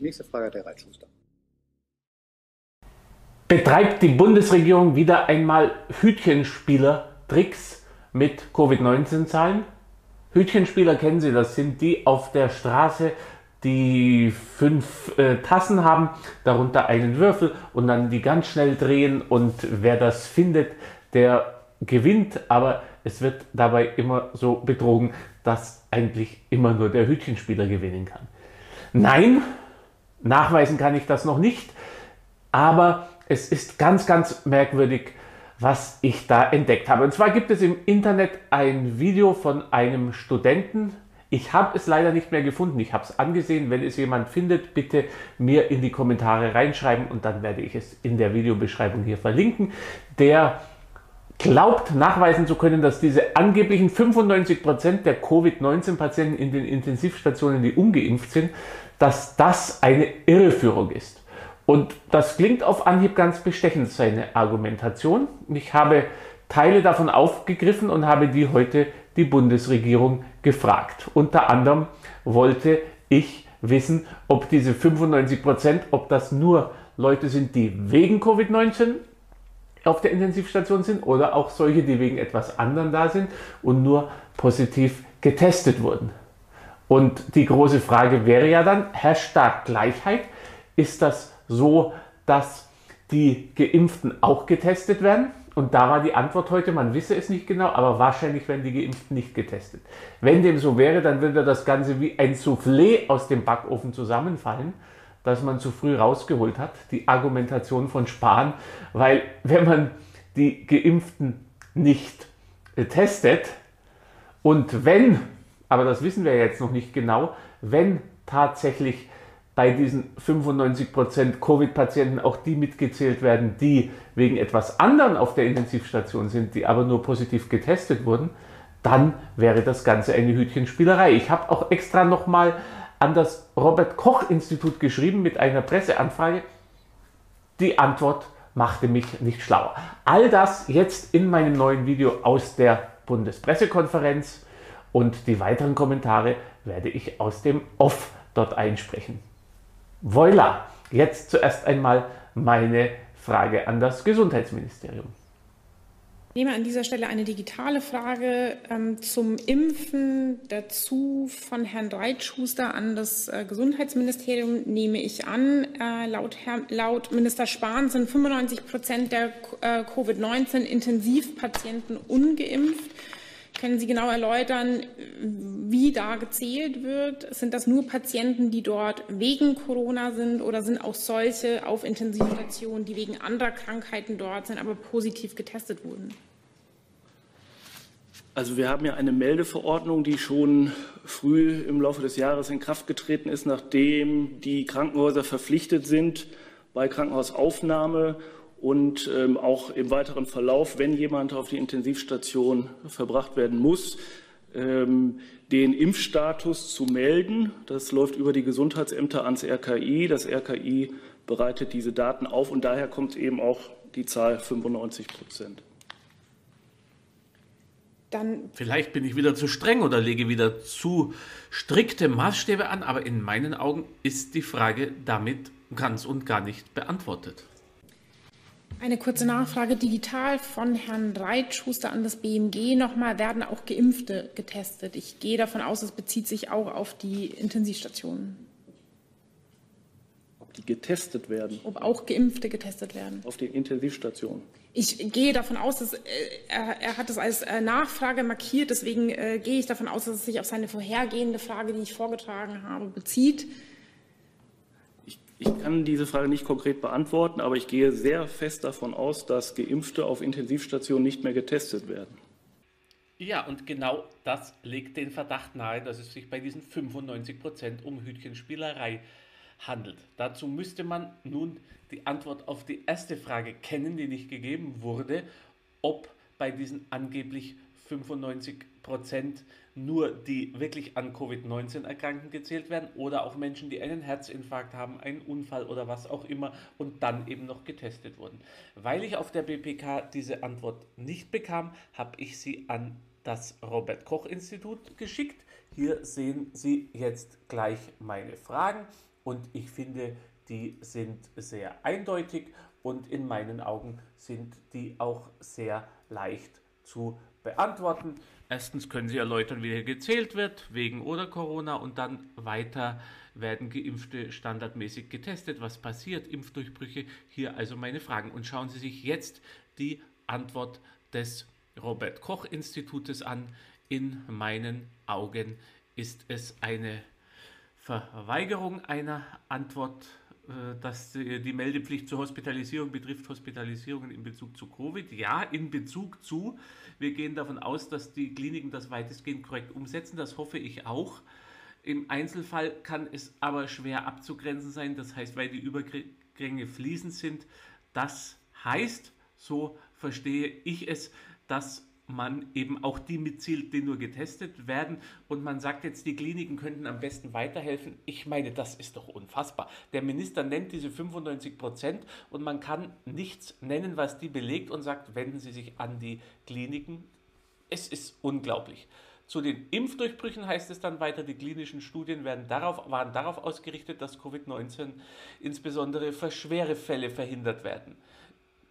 Nächste Frage der Reitschuster. Betreibt die Bundesregierung wieder einmal Hütchenspieler-Tricks mit Covid-19-Zahlen? Hütchenspieler kennen Sie, das sind die auf der Straße, die fünf äh, Tassen haben, darunter einen Würfel und dann die ganz schnell drehen und wer das findet, der gewinnt, aber es wird dabei immer so betrogen, dass eigentlich immer nur der Hütchenspieler gewinnen kann. Nein, nachweisen kann ich das noch nicht, aber es ist ganz, ganz merkwürdig, was ich da entdeckt habe. Und zwar gibt es im Internet ein Video von einem Studenten. Ich habe es leider nicht mehr gefunden. Ich habe es angesehen. Wenn es jemand findet, bitte mir in die Kommentare reinschreiben und dann werde ich es in der Videobeschreibung hier verlinken. Der glaubt nachweisen zu können, dass diese angeblichen 95 Prozent der Covid-19-Patienten in den Intensivstationen, die ungeimpft sind, dass das eine Irreführung ist. Und das klingt auf Anhieb ganz bestechend, seine Argumentation. Ich habe Teile davon aufgegriffen und habe die heute die Bundesregierung gefragt. Unter anderem wollte ich wissen, ob diese 95 Prozent, ob das nur Leute sind, die wegen Covid-19 auf der Intensivstation sind oder auch solche, die wegen etwas anderem da sind und nur positiv getestet wurden. Und die große Frage wäre ja dann, herrscht da Gleichheit? Ist das so, dass die Geimpften auch getestet werden? Und da war die Antwort heute, man wisse es nicht genau, aber wahrscheinlich werden die Geimpften nicht getestet. Wenn dem so wäre, dann würde das Ganze wie ein Soufflé aus dem Backofen zusammenfallen das man zu früh rausgeholt hat, die Argumentation von Spahn, weil wenn man die Geimpften nicht äh, testet und wenn, aber das wissen wir jetzt noch nicht genau, wenn tatsächlich bei diesen 95% Covid-Patienten auch die mitgezählt werden, die wegen etwas anderem auf der Intensivstation sind, die aber nur positiv getestet wurden, dann wäre das Ganze eine Hütchenspielerei. Ich habe auch extra nochmal an das Robert Koch Institut geschrieben mit einer Presseanfrage. Die Antwort machte mich nicht schlauer. All das jetzt in meinem neuen Video aus der Bundespressekonferenz und die weiteren Kommentare werde ich aus dem Off dort einsprechen. Voila! Jetzt zuerst einmal meine Frage an das Gesundheitsministerium. Ich nehme an dieser Stelle eine digitale Frage ähm, zum Impfen dazu von Herrn Reitschuster an das äh, Gesundheitsministerium. Nehme ich an, äh, laut, Herr, laut, Minister Spahn sind 95 Prozent der äh, Covid-19-Intensivpatienten ungeimpft. Können Sie genau erläutern, wie da gezählt wird? Sind das nur Patienten, die dort wegen Corona sind oder sind auch solche auf Intensivstationen, die wegen anderer Krankheiten dort sind, aber positiv getestet wurden? Also wir haben ja eine Meldeverordnung, die schon früh im Laufe des Jahres in Kraft getreten ist, nachdem die Krankenhäuser verpflichtet sind, bei Krankenhausaufnahme und ähm, auch im weiteren Verlauf, wenn jemand auf die Intensivstation verbracht werden muss, ähm, den Impfstatus zu melden. Das läuft über die Gesundheitsämter ans RKI. Das RKI bereitet diese Daten auf und daher kommt eben auch die Zahl 95 Prozent. Dann Vielleicht bin ich wieder zu streng oder lege wieder zu strikte Maßstäbe an, aber in meinen Augen ist die Frage damit ganz und gar nicht beantwortet. Eine kurze Nachfrage digital von Herrn Reitschuster an das BMG. Nochmal, werden auch Geimpfte getestet? Ich gehe davon aus, es bezieht sich auch auf die Intensivstationen. Ob die getestet werden? Ob auch Geimpfte getestet werden? Auf den Intensivstationen. Ich gehe davon aus, dass äh, er, er, hat es als äh, Nachfrage markiert. Deswegen äh, gehe ich davon aus, dass es sich auf seine vorhergehende Frage, die ich vorgetragen habe, bezieht. Ich kann diese Frage nicht konkret beantworten, aber ich gehe sehr fest davon aus, dass Geimpfte auf Intensivstationen nicht mehr getestet werden. Ja, und genau das legt den Verdacht nahe, dass es sich bei diesen 95 Prozent um Hütchenspielerei handelt. Dazu müsste man nun die Antwort auf die erste Frage kennen, die nicht gegeben wurde, ob bei diesen angeblich 95 Prozent nur die wirklich an Covid-19 Erkrankten gezählt werden oder auch Menschen, die einen Herzinfarkt haben, einen Unfall oder was auch immer und dann eben noch getestet wurden. Weil ich auf der BPK diese Antwort nicht bekam, habe ich sie an das Robert Koch Institut geschickt. Hier sehen Sie jetzt gleich meine Fragen und ich finde, die sind sehr eindeutig und in meinen Augen sind die auch sehr leicht zu beantworten. Erstens können Sie erläutern, wie hier gezählt wird, wegen oder Corona, und dann weiter werden Geimpfte standardmäßig getestet. Was passiert? Impfdurchbrüche. Hier also meine Fragen. Und schauen Sie sich jetzt die Antwort des Robert Koch Institutes an. In meinen Augen ist es eine Verweigerung einer Antwort dass die Meldepflicht zur Hospitalisierung betrifft Hospitalisierungen in Bezug zu Covid. Ja, in Bezug zu. Wir gehen davon aus, dass die Kliniken das weitestgehend korrekt umsetzen. Das hoffe ich auch. Im Einzelfall kann es aber schwer abzugrenzen sein. Das heißt, weil die Übergänge fließend sind. Das heißt, so verstehe ich es, dass man eben auch die mitzielt, die nur getestet werden. Und man sagt jetzt, die Kliniken könnten am besten weiterhelfen. Ich meine, das ist doch unfassbar. Der Minister nennt diese 95 Prozent und man kann nichts nennen, was die belegt und sagt, wenden Sie sich an die Kliniken. Es ist unglaublich. Zu den Impfdurchbrüchen heißt es dann weiter, die klinischen Studien werden darauf, waren darauf ausgerichtet, dass Covid-19 insbesondere für schwere Fälle verhindert werden.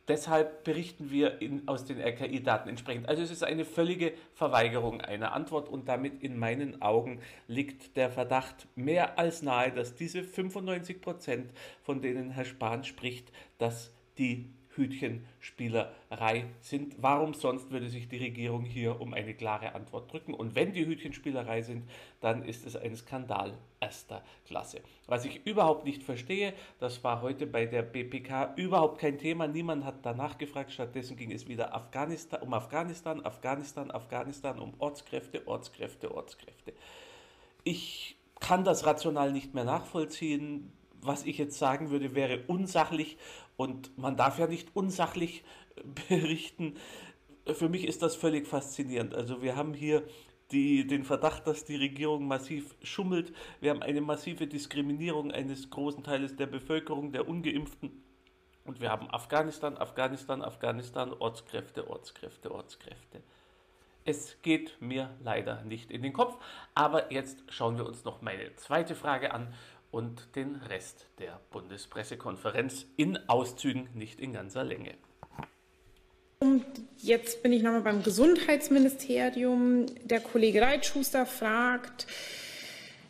Deshalb berichten wir in, aus den RKI-Daten entsprechend. Also es ist eine völlige Verweigerung einer Antwort und damit in meinen Augen liegt der Verdacht mehr als nahe, dass diese 95 Prozent, von denen Herr Spahn spricht, dass die Hütchenspielerei sind. Warum sonst würde sich die Regierung hier um eine klare Antwort drücken? Und wenn die Hütchenspielerei sind, dann ist es ein Skandal erster Klasse. Was ich überhaupt nicht verstehe, das war heute bei der BPK überhaupt kein Thema. Niemand hat danach gefragt. Stattdessen ging es wieder Afghanistan, um Afghanistan, Afghanistan, Afghanistan, um Ortskräfte, Ortskräfte, Ortskräfte. Ich kann das rational nicht mehr nachvollziehen was ich jetzt sagen würde, wäre unsachlich und man darf ja nicht unsachlich berichten. Für mich ist das völlig faszinierend. Also wir haben hier die, den Verdacht, dass die Regierung massiv schummelt. Wir haben eine massive Diskriminierung eines großen Teiles der Bevölkerung, der ungeimpften. Und wir haben Afghanistan, Afghanistan, Afghanistan, Ortskräfte, Ortskräfte, Ortskräfte. Es geht mir leider nicht in den Kopf. Aber jetzt schauen wir uns noch meine zweite Frage an und den Rest der Bundespressekonferenz in Auszügen, nicht in ganzer Länge. Und jetzt bin ich nochmal beim Gesundheitsministerium. Der Kollege Reitschuster fragt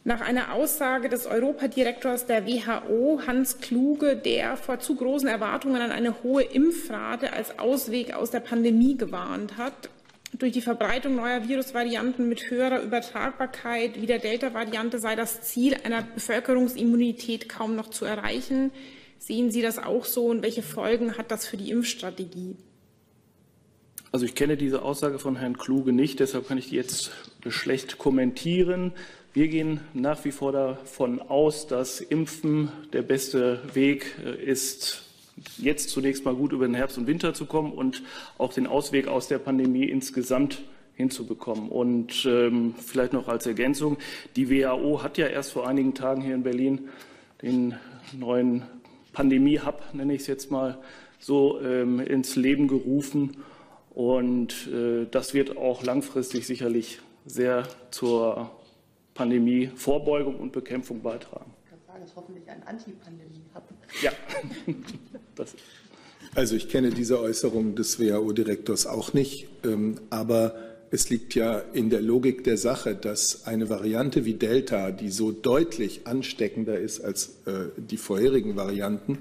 nach einer Aussage des Europadirektors der WHO, Hans Kluge, der vor zu großen Erwartungen an eine hohe Impfrate als Ausweg aus der Pandemie gewarnt hat durch die Verbreitung neuer Virusvarianten mit höherer Übertragbarkeit wie der Delta-Variante sei das Ziel einer Bevölkerungsimmunität kaum noch zu erreichen. Sehen Sie das auch so und welche Folgen hat das für die Impfstrategie? Also ich kenne diese Aussage von Herrn Kluge nicht, deshalb kann ich die jetzt schlecht kommentieren. Wir gehen nach wie vor davon aus, dass Impfen der beste Weg äh, ist, jetzt zunächst mal gut über den Herbst und Winter zu kommen und auch den Ausweg aus der Pandemie insgesamt hinzubekommen. Und ähm, vielleicht noch als Ergänzung, die WHO hat ja erst vor einigen Tagen hier in Berlin den neuen Pandemie-Hub, nenne ich es jetzt mal, so ähm, ins Leben gerufen. Und äh, das wird auch langfristig sicherlich sehr zur Pandemie-Vorbeugung und Bekämpfung beitragen ist hoffentlich ein Anti-Pandemie-Hub. Ja. also ich kenne diese Äußerung des WHO-Direktors auch nicht, ähm, aber es liegt ja in der Logik der Sache, dass eine Variante wie Delta, die so deutlich ansteckender ist als äh, die vorherigen Varianten,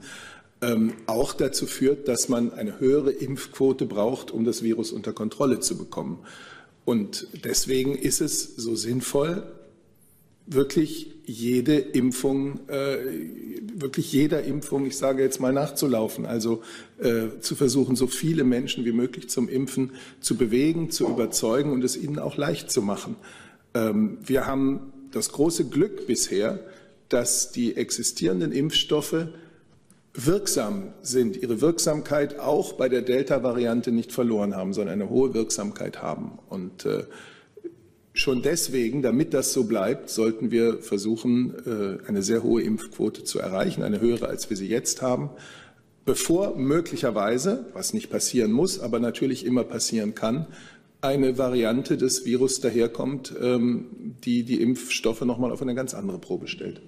ähm, auch dazu führt, dass man eine höhere Impfquote braucht, um das Virus unter Kontrolle zu bekommen. Und deswegen ist es so sinnvoll, wirklich jede Impfung, äh, wirklich jeder Impfung, ich sage jetzt mal nachzulaufen, also äh, zu versuchen, so viele Menschen wie möglich zum Impfen zu bewegen, zu überzeugen und es ihnen auch leicht zu machen. Ähm, wir haben das große Glück bisher, dass die existierenden Impfstoffe wirksam sind, ihre Wirksamkeit auch bei der Delta-Variante nicht verloren haben, sondern eine hohe Wirksamkeit haben. Und äh, Schon deswegen, damit das so bleibt, sollten wir versuchen, äh, eine sehr hohe Impfquote zu erreichen, eine höhere, als wir sie jetzt haben, bevor möglicherweise, was nicht passieren muss, aber natürlich immer passieren kann, eine Variante des Virus daherkommt, ähm, die die Impfstoffe nochmal auf eine ganz andere Probe stellt.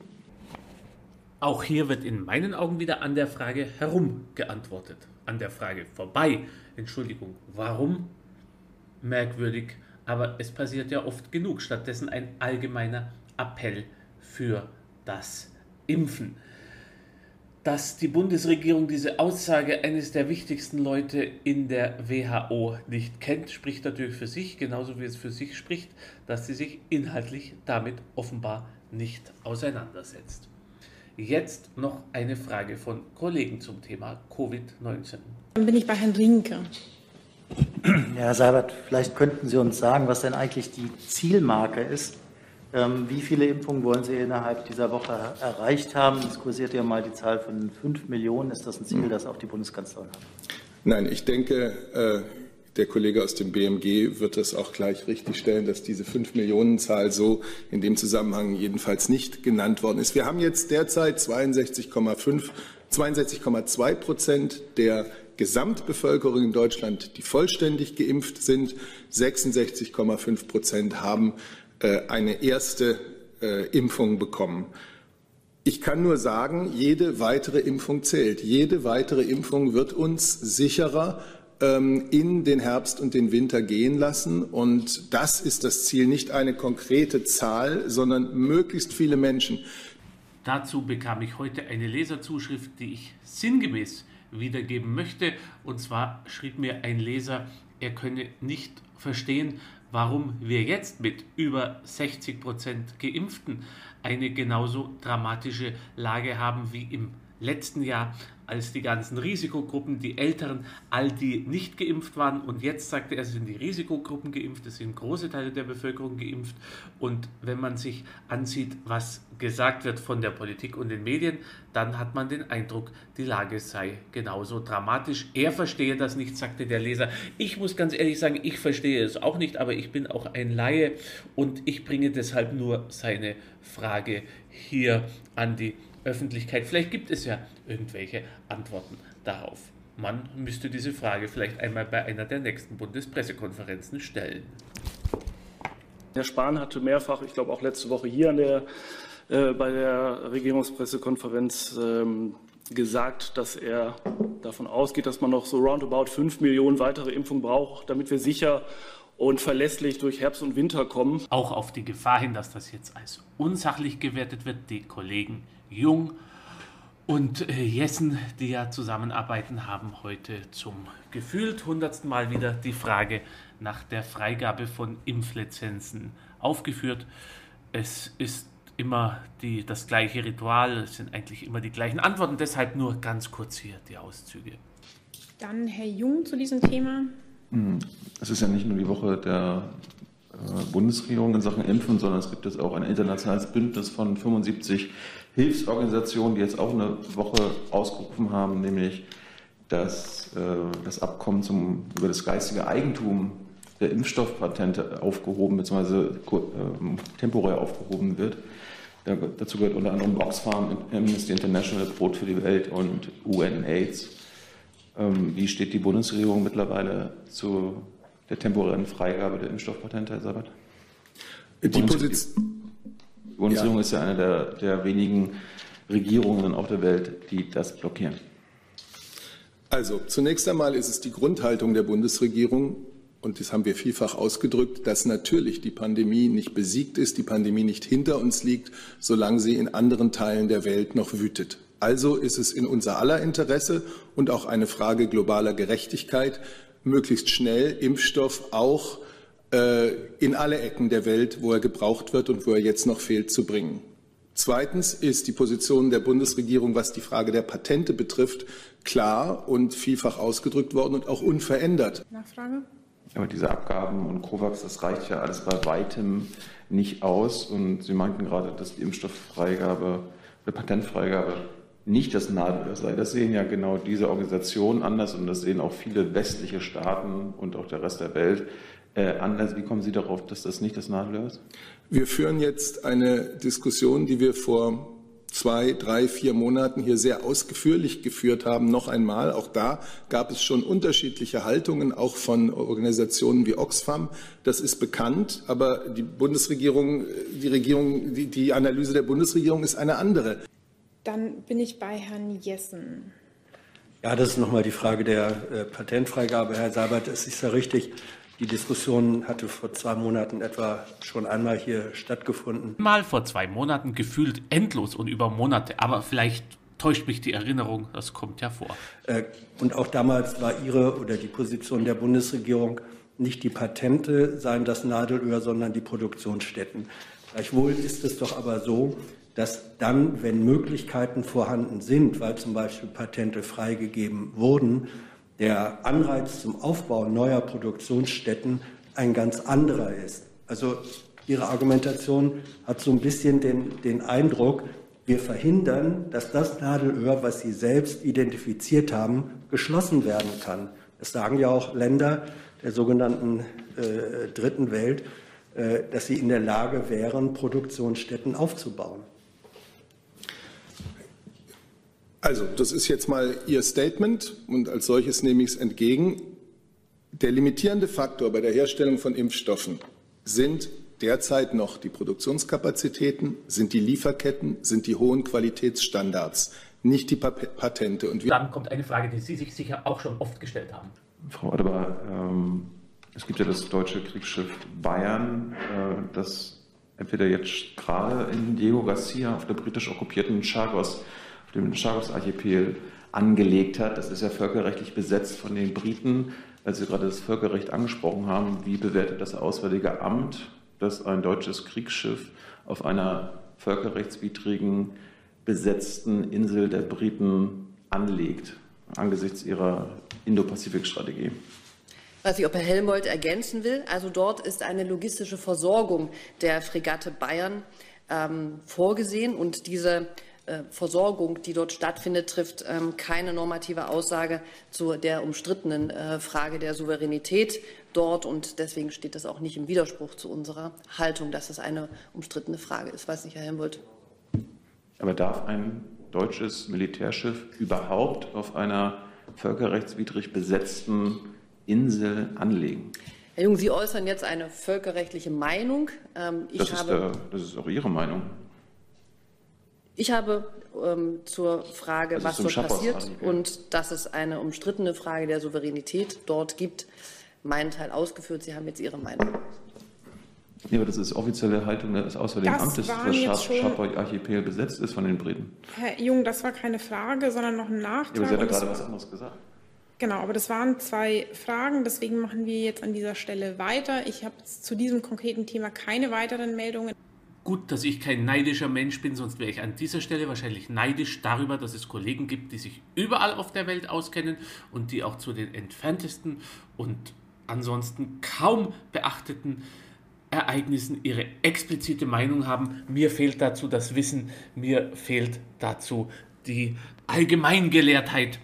Auch hier wird in meinen Augen wieder an der Frage herum geantwortet. An der Frage vorbei. Entschuldigung, warum? Merkwürdig, aber es passiert ja oft genug. Stattdessen ein allgemeiner Appell für das Impfen. Dass die Bundesregierung diese Aussage eines der wichtigsten Leute in der WHO nicht kennt, spricht natürlich für sich, genauso wie es für sich spricht, dass sie sich inhaltlich damit offenbar nicht auseinandersetzt. Jetzt noch eine Frage von Kollegen zum Thema Covid-19. Dann bin ich bei Herrn Rinke. Ja, Herr Seibert, vielleicht könnten Sie uns sagen, was denn eigentlich die Zielmarke ist. Ähm, wie viele Impfungen wollen Sie innerhalb dieser Woche erreicht haben? Es kursiert ja mal die Zahl von fünf Millionen. Ist das ein Ziel, das auch die Bundeskanzlerin hat? Nein, ich denke, äh, der Kollege aus dem BMG wird das auch gleich richtigstellen, dass diese fünf Millionen Zahl so in dem Zusammenhang jedenfalls nicht genannt worden ist. Wir haben jetzt derzeit 62,5 62,2 Prozent der Gesamtbevölkerung in Deutschland, die vollständig geimpft sind. 66,5 Prozent haben äh, eine erste äh, Impfung bekommen. Ich kann nur sagen, jede weitere Impfung zählt. Jede weitere Impfung wird uns sicherer ähm, in den Herbst und den Winter gehen lassen. Und das ist das Ziel, nicht eine konkrete Zahl, sondern möglichst viele Menschen. Dazu bekam ich heute eine Leserzuschrift, die ich sinngemäß wiedergeben möchte. Und zwar schrieb mir ein Leser, er könne nicht verstehen, warum wir jetzt mit über 60 Prozent Geimpften eine genauso dramatische Lage haben wie im letzten Jahr, als die ganzen Risikogruppen, die Älteren, all die nicht geimpft waren. Und jetzt sagte er, sind die Risikogruppen geimpft, es sind große Teile der Bevölkerung geimpft. Und wenn man sich ansieht, was gesagt wird von der Politik und den Medien, dann hat man den Eindruck, die Lage sei genauso dramatisch. Er verstehe das nicht, sagte der Leser. Ich muss ganz ehrlich sagen, ich verstehe es auch nicht, aber ich bin auch ein Laie und ich bringe deshalb nur seine Frage hier an die Öffentlichkeit. Vielleicht gibt es ja irgendwelche Antworten darauf. Man müsste diese Frage vielleicht einmal bei einer der nächsten Bundespressekonferenzen stellen. Herr Spahn hatte mehrfach, ich glaube auch letzte Woche hier an der, äh, bei der Regierungspressekonferenz ähm, gesagt, dass er davon ausgeht, dass man noch so roundabout fünf Millionen weitere Impfungen braucht, damit wir sicher und verlässlich durch Herbst und Winter kommen. Auch auf die Gefahr hin, dass das jetzt als unsachlich gewertet wird, die Kollegen Jung und äh, Jessen, die ja zusammenarbeiten, haben heute zum gefühlt hundertsten Mal wieder die Frage nach der Freigabe von Impflizenzen aufgeführt. Es ist immer die, das gleiche Ritual, es sind eigentlich immer die gleichen Antworten, deshalb nur ganz kurz hier die Auszüge. Dann Herr Jung zu diesem Thema. Hm, es ist ja nicht nur die Woche der äh, Bundesregierung in Sachen Impfen, sondern es gibt jetzt auch ein internationales Bündnis von 75 Hilfsorganisationen, die jetzt auch eine Woche ausgerufen haben, nämlich dass äh, das Abkommen zum, über das geistige Eigentum der Impfstoffpatente aufgehoben bzw. Äh, temporär aufgehoben wird. Da, dazu gehört unter anderem Oxfam, Amnesty International, Brot für die Welt und UNAIDS. Ähm, wie steht die Bundesregierung mittlerweile zu der temporären Freigabe der Impfstoffpatente, Herr Sabat? Die Position die Bundesregierung ja. ist ja eine der, der wenigen Regierungen auf der Welt, die das blockieren. Also zunächst einmal ist es die Grundhaltung der Bundesregierung, und das haben wir vielfach ausgedrückt, dass natürlich die Pandemie nicht besiegt ist, die Pandemie nicht hinter uns liegt, solange sie in anderen Teilen der Welt noch wütet. Also ist es in unser aller Interesse und auch eine Frage globaler Gerechtigkeit, möglichst schnell Impfstoff auch in alle Ecken der Welt, wo er gebraucht wird und wo er jetzt noch fehlt, zu bringen. Zweitens ist die Position der Bundesregierung, was die Frage der Patente betrifft, klar und vielfach ausgedrückt worden und auch unverändert. Nachfrage? Aber diese Abgaben und COVAX, das reicht ja alles bei weitem nicht aus. Und Sie meinten gerade, dass die Impfstofffreigabe, die Patentfreigabe nicht das Nadelöhr sei. Das sehen ja genau diese Organisationen anders und das sehen auch viele westliche Staaten und auch der Rest der Welt äh, anders. Wie kommen Sie darauf, dass das nicht das Nadelöhr ist? Wir führen jetzt eine Diskussion, die wir vor zwei, drei, vier Monaten hier sehr ausführlich geführt haben. Noch einmal, auch da gab es schon unterschiedliche Haltungen, auch von Organisationen wie Oxfam. Das ist bekannt, aber die Bundesregierung, die Regierung, die, die Analyse der Bundesregierung ist eine andere. Dann bin ich bei Herrn Jessen. Ja, das ist nochmal die Frage der äh, Patentfreigabe. Herr Seibert, es ist ja richtig, die Diskussion hatte vor zwei Monaten etwa schon einmal hier stattgefunden. Mal vor zwei Monaten gefühlt endlos und über Monate, aber vielleicht täuscht mich die Erinnerung, das kommt ja vor. Äh, und auch damals war Ihre oder die Position der Bundesregierung nicht die Patente seien das Nadelöhr, sondern die Produktionsstätten. Gleichwohl ist es doch aber so, dass dann, wenn Möglichkeiten vorhanden sind, weil zum Beispiel Patente freigegeben wurden, der Anreiz zum Aufbau neuer Produktionsstätten ein ganz anderer ist. Also Ihre Argumentation hat so ein bisschen den, den Eindruck, wir verhindern, dass das Nadelöhr, was Sie selbst identifiziert haben, geschlossen werden kann. Das sagen ja auch Länder der sogenannten äh, Dritten Welt, äh, dass sie in der Lage wären, Produktionsstätten aufzubauen. Also, das ist jetzt mal Ihr Statement und als solches nehme ich es entgegen. Der limitierende Faktor bei der Herstellung von Impfstoffen sind derzeit noch die Produktionskapazitäten, sind die Lieferketten, sind die hohen Qualitätsstandards, nicht die Patente. Und Dann kommt eine Frage, die Sie sich sicher auch schon oft gestellt haben. Frau Adebar, ähm, es gibt ja das deutsche Kriegsschiff Bayern, äh, das entweder jetzt gerade in Diego Garcia auf der britisch okkupierten Chagos dem Chagos-Archipel angelegt hat. Das ist ja völkerrechtlich besetzt von den Briten. Als Sie gerade das Völkerrecht angesprochen haben, wie bewertet das Auswärtige Amt, dass ein deutsches Kriegsschiff auf einer völkerrechtswidrigen besetzten Insel der Briten anlegt, angesichts ihrer Indo-Pazifik-Strategie? Ich weiß nicht, ob Herr Helmholtz ergänzen will. Also dort ist eine logistische Versorgung der Fregatte Bayern ähm, vorgesehen und diese Versorgung, die dort stattfindet, trifft ähm, keine normative Aussage zu der umstrittenen äh, Frage der Souveränität dort. Und deswegen steht das auch nicht im Widerspruch zu unserer Haltung, dass es eine umstrittene Frage ist. Weiß nicht, Herr Helmholtz. Aber darf ein deutsches Militärschiff überhaupt auf einer völkerrechtswidrig besetzten Insel anlegen? Herr Jung, Sie äußern jetzt eine völkerrechtliche Meinung. Ähm, das, ist, der, das ist auch Ihre Meinung. Ich habe ähm, zur Frage, das was dort passiert und dass es eine umstrittene Frage der Souveränität dort gibt, meinen Teil ausgeführt. Sie haben jetzt Ihre Meinung. Ja, aber das ist offizielle Haltung des Auswärtigen das Amtes, dass das Scharpoi-Archipel besetzt ist von den Briten. Herr Jung, das war keine Frage, sondern noch ein Nachtrag. Ja, aber Sie haben ja gerade was anderes gesagt. Genau, aber das waren zwei Fragen, deswegen machen wir jetzt an dieser Stelle weiter. Ich habe zu diesem konkreten Thema keine weiteren Meldungen. Gut, dass ich kein neidischer Mensch bin, sonst wäre ich an dieser Stelle wahrscheinlich neidisch darüber, dass es Kollegen gibt, die sich überall auf der Welt auskennen und die auch zu den entferntesten und ansonsten kaum beachteten Ereignissen ihre explizite Meinung haben. Mir fehlt dazu das Wissen, mir fehlt dazu die Allgemeingelehrtheit,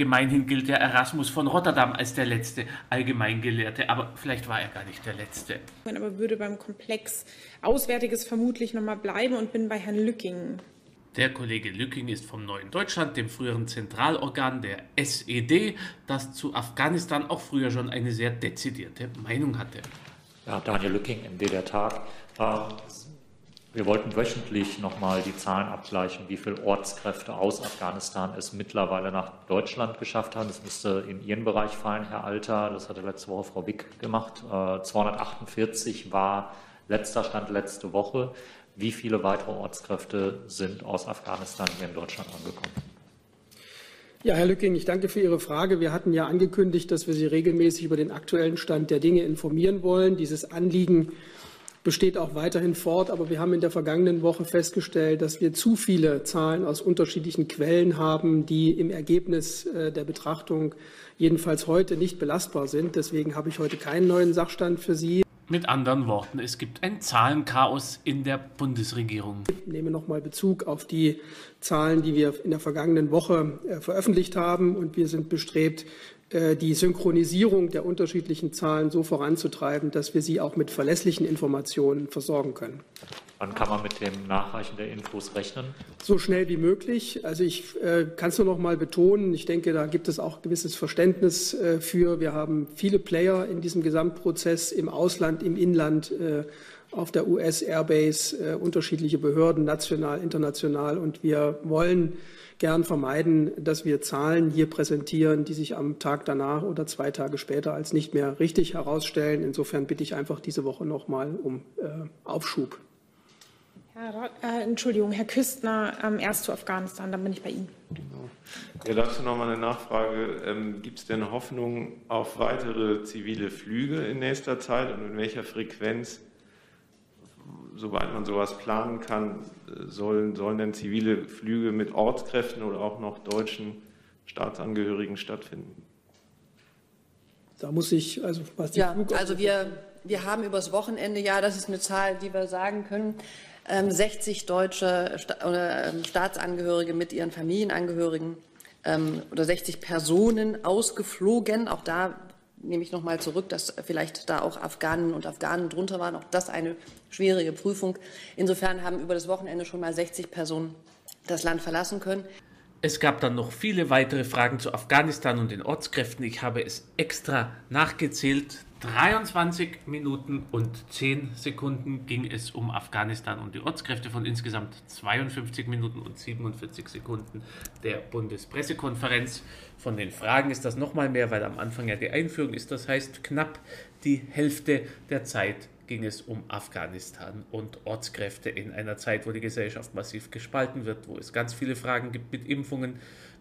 Gemeinhin gilt der Erasmus von Rotterdam als der letzte Allgemeingelehrte, aber vielleicht war er gar nicht der letzte. Aber würde beim Komplex Auswärtiges vermutlich nochmal bleiben und bin bei Herrn Lücking. Der Kollege Lücking ist vom Neuen Deutschland, dem früheren Zentralorgan der SED, das zu Afghanistan auch früher schon eine sehr dezidierte Meinung hatte. Ja, Daniel Lücking, MD der Tag. Wir wollten wöchentlich nochmal die Zahlen abgleichen, wie viele Ortskräfte aus Afghanistan es mittlerweile nach Deutschland geschafft haben. Das müsste in Ihren Bereich fallen, Herr Alter. Das hatte letzte Woche Frau Wick gemacht. 248 äh, war letzter Stand letzte Woche. Wie viele weitere Ortskräfte sind aus Afghanistan hier in Deutschland angekommen? Ja, Herr Lücking, ich danke für Ihre Frage. Wir hatten ja angekündigt, dass wir Sie regelmäßig über den aktuellen Stand der Dinge informieren wollen. Dieses Anliegen besteht auch weiterhin fort. Aber wir haben in der vergangenen Woche festgestellt, dass wir zu viele Zahlen aus unterschiedlichen Quellen haben, die im Ergebnis äh, der Betrachtung jedenfalls heute nicht belastbar sind. Deswegen habe ich heute keinen neuen Sachstand für Sie. Mit anderen Worten, es gibt ein Zahlenchaos in der Bundesregierung. Ich nehme nochmal Bezug auf die Zahlen, die wir in der vergangenen Woche äh, veröffentlicht haben. Und wir sind bestrebt, die Synchronisierung der unterschiedlichen Zahlen so voranzutreiben, dass wir sie auch mit verlässlichen Informationen versorgen können. Wann kann man mit dem Nachreichen der Infos rechnen? So schnell wie möglich. Also ich äh, kann es nur noch mal betonen. Ich denke, da gibt es auch gewisses Verständnis äh, für. Wir haben viele Player in diesem Gesamtprozess im Ausland, im Inland. Äh, auf der US-Airbase äh, unterschiedliche Behörden, national, international. Und wir wollen gern vermeiden, dass wir Zahlen hier präsentieren, die sich am Tag danach oder zwei Tage später als nicht mehr richtig herausstellen. Insofern bitte ich einfach diese Woche noch mal um äh, Aufschub. Herr, äh, Entschuldigung, Herr Küstner, ähm, erst zu Afghanistan, dann bin ich bei Ihnen. Genau. Ja, dazu noch mal eine Nachfrage. Ähm, Gibt es denn Hoffnung auf weitere zivile Flüge in nächster Zeit und in welcher Frequenz, soweit man sowas planen kann, sollen, sollen denn zivile Flüge mit Ortskräften oder auch noch deutschen Staatsangehörigen stattfinden? Da muss ich, also was die Ja, also wir, wir haben übers Wochenende, ja, das ist eine Zahl, die wir sagen können, 60 ähm, deutsche ähm, Staatsangehörige mit ihren Familienangehörigen ähm, oder 60 Personen ausgeflogen. Auch da nehme ich noch mal zurück, dass vielleicht da auch Afghanen und Afghanen drunter waren. Auch das eine schwierige Prüfung. Insofern haben über das Wochenende schon mal 60 Personen das Land verlassen können. Es gab dann noch viele weitere Fragen zu Afghanistan und den Ortskräften. Ich habe es extra nachgezählt. 23 Minuten und 10 Sekunden ging es um Afghanistan und die Ortskräfte von insgesamt 52 Minuten und 47 Sekunden der Bundespressekonferenz. Von den Fragen ist das nochmal mehr, weil am Anfang ja die Einführung ist. Das heißt, knapp die Hälfte der Zeit ging es um Afghanistan und Ortskräfte in einer Zeit, wo die Gesellschaft massiv gespalten wird, wo es ganz viele Fragen gibt mit Impfungen,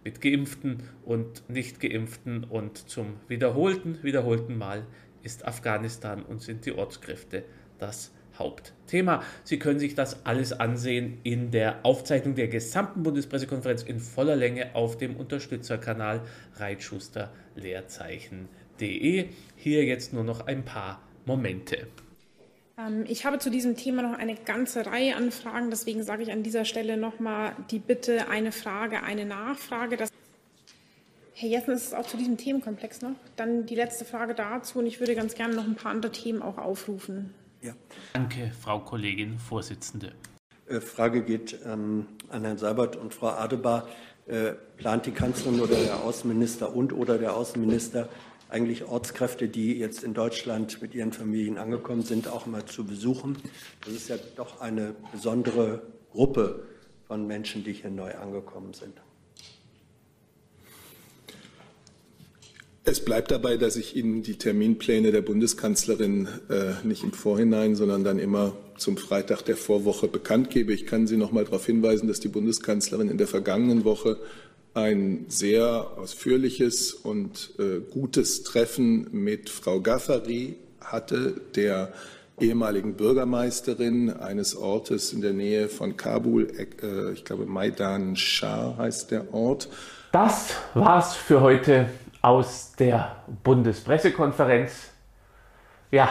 mit Geimpften und Nicht-Geimpften und zum wiederholten, wiederholten Mal ist Afghanistan und sind die Ortskräfte das Hauptthema. Sie können sich das alles ansehen in der Aufzeichnung der gesamten Bundespressekonferenz in voller Länge auf dem Unterstützerkanal Reitschuster Leerzeichen.de. Hier jetzt nur noch ein paar Momente. Ähm, ich habe zu diesem Thema noch eine ganze Reihe an Fragen, deswegen sage ich an dieser Stelle nochmal die Bitte, eine Frage, eine Nachfrage. Das Herr Jessen, ist es auch zu diesem Themenkomplex noch? Dann die letzte Frage dazu und ich würde ganz gerne noch ein paar andere Themen auch aufrufen. Ja. Danke, Frau Kollegin Vorsitzende. Äh, Frage geht ähm, an Herrn Seibert und Frau Adebar. Äh, plant die Kanzlerin oder der Außenminister und oder der Außenminister eigentlich Ortskräfte, die jetzt in Deutschland mit ihren Familien angekommen sind, auch mal zu besuchen? Das ist ja doch eine besondere Gruppe von Menschen, die hier neu angekommen sind. Es bleibt dabei, dass ich Ihnen die Terminpläne der Bundeskanzlerin äh, nicht im Vorhinein, sondern dann immer zum Freitag der Vorwoche bekannt gebe. Ich kann Sie noch mal darauf hinweisen, dass die Bundeskanzlerin in der vergangenen Woche ein sehr ausführliches und äh, gutes Treffen mit Frau Gaffari hatte, der ehemaligen Bürgermeisterin eines Ortes in der Nähe von Kabul, äh, ich glaube Maidan Shah heißt der Ort. Das war's für heute aus der Bundespressekonferenz. Ja,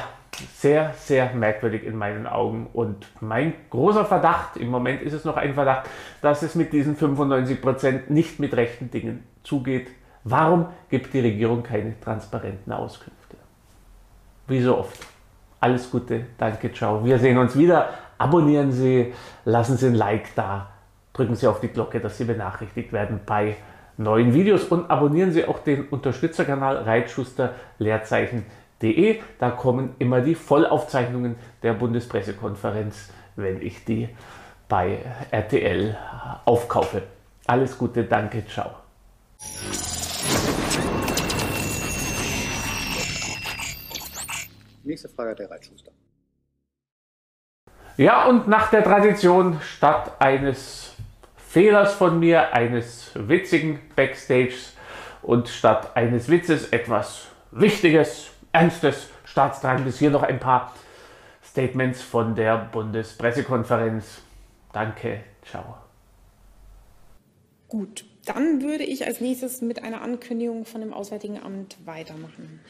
sehr, sehr merkwürdig in meinen Augen. Und mein großer Verdacht, im Moment ist es noch ein Verdacht, dass es mit diesen 95 Prozent nicht mit rechten Dingen zugeht. Warum gibt die Regierung keine transparenten Auskünfte? Wie so oft. Alles Gute, danke, ciao. Wir sehen uns wieder. Abonnieren Sie, lassen Sie ein Like da, drücken Sie auf die Glocke, dass Sie benachrichtigt werden bei neuen Videos und abonnieren Sie auch den Unterstützerkanal Reitschuster Leerzeichen.de. Da kommen immer die Vollaufzeichnungen der Bundespressekonferenz, wenn ich die bei RTL aufkaufe. Alles Gute, danke, ciao. Nächste Frage der Reitschuster. Ja, und nach der Tradition statt eines Fehlers von mir, eines witzigen Backstages und statt eines Witzes etwas Wichtiges, Ernstes, Staatstragendes. Hier noch ein paar Statements von der Bundespressekonferenz. Danke, ciao. Gut, dann würde ich als nächstes mit einer Ankündigung von dem Auswärtigen Amt weitermachen.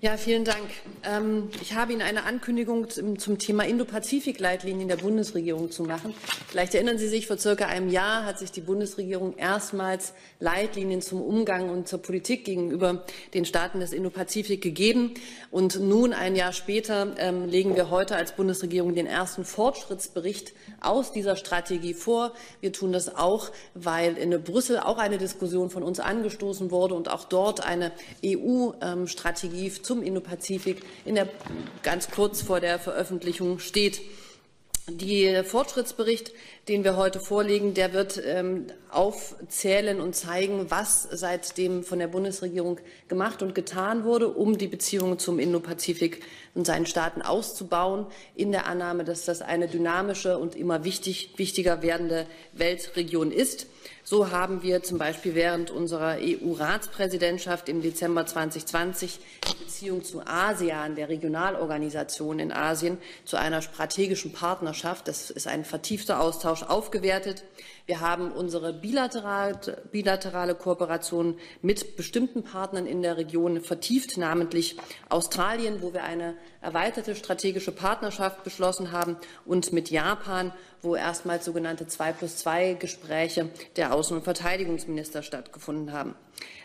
Ja, vielen Dank. Ähm, ich habe Ihnen eine Ankündigung zum, Thema Indo-Pazifik-Leitlinien der Bundesregierung zu machen. Vielleicht erinnern Sie sich, vor circa einem Jahr hat sich die Bundesregierung erstmals Leitlinien zum Umgang und zur Politik gegenüber den Staaten des Indo-Pazifik gegeben. Und nun, ein Jahr später, ähm, legen wir heute als Bundesregierung den ersten Fortschrittsbericht aus dieser Strategie vor. Wir tun das auch, weil in Brüssel auch eine Diskussion von uns angestoßen wurde und auch dort eine EU-Strategie zum Indopazifik in der, ganz kurz vor der Veröffentlichung steht. Der Fortschrittsbericht, den wir heute vorlegen, der wird ähm, aufzählen und zeigen, was seitdem von der Bundesregierung gemacht und getan wurde, um die Beziehungen zum Indopazifik und seinen Staaten auszubauen, in der Annahme, dass das eine dynamische und immer wichtig, wichtiger werdende Weltregion ist. So haben wir zum Beispiel während unserer EU-Ratspräsidentschaft im Dezember 2020 die Beziehung zu ASEAN, der Regionalorganisation in Asien, zu einer strategischen Partnerschaft, das ist ein vertiefter Austausch, aufgewertet. Wir haben unsere bilaterale, bilaterale Kooperation mit bestimmten Partnern in der Region vertieft, namentlich Australien, wo wir eine erweiterte strategische Partnerschaft beschlossen haben, und mit Japan, wo erstmals sogenannte 2 plus 2 Gespräche der Außen- und Verteidigungsminister stattgefunden haben.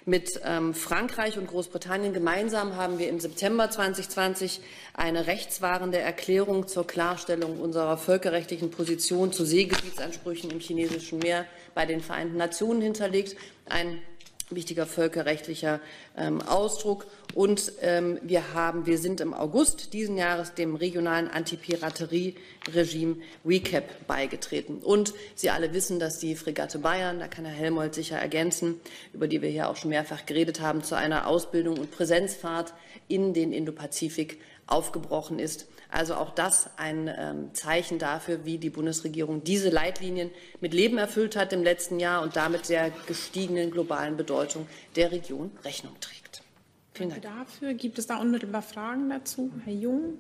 Mit ähm, Frankreich und Großbritannien gemeinsam haben wir im September 2020 eine rechtswahrende Erklärung zur Klarstellung unserer völkerrechtlichen Position zu Seegebietsansprüchen im chinesischen Meer bei den Vereinten Nationen hinterlegt. Ein wichtiger völkerrechtlicher ähm, Ausdruck. Und ähm, wir, haben, wir sind im August diesen Jahres dem regionalen Antipiraterie-Regime RECAP beigetreten. Und Sie alle wissen, dass die Fregatte Bayern, da kann Herr Helmold sicher ergänzen, über die wir hier auch schon mehrfach geredet haben, zu einer Ausbildung und Präsenzfahrt in den Indopazifik aufgebrochen ist. Also auch das ein ähm, Zeichen dafür, wie die Bundesregierung diese Leitlinien mit Leben erfüllt hat im letzten Jahr und damit der gestiegenen globalen Bedeutung der Region Rechnung trägt. Vielen Dank. Dafür. Gibt es da unmittelbar Fragen dazu? Herr Jung?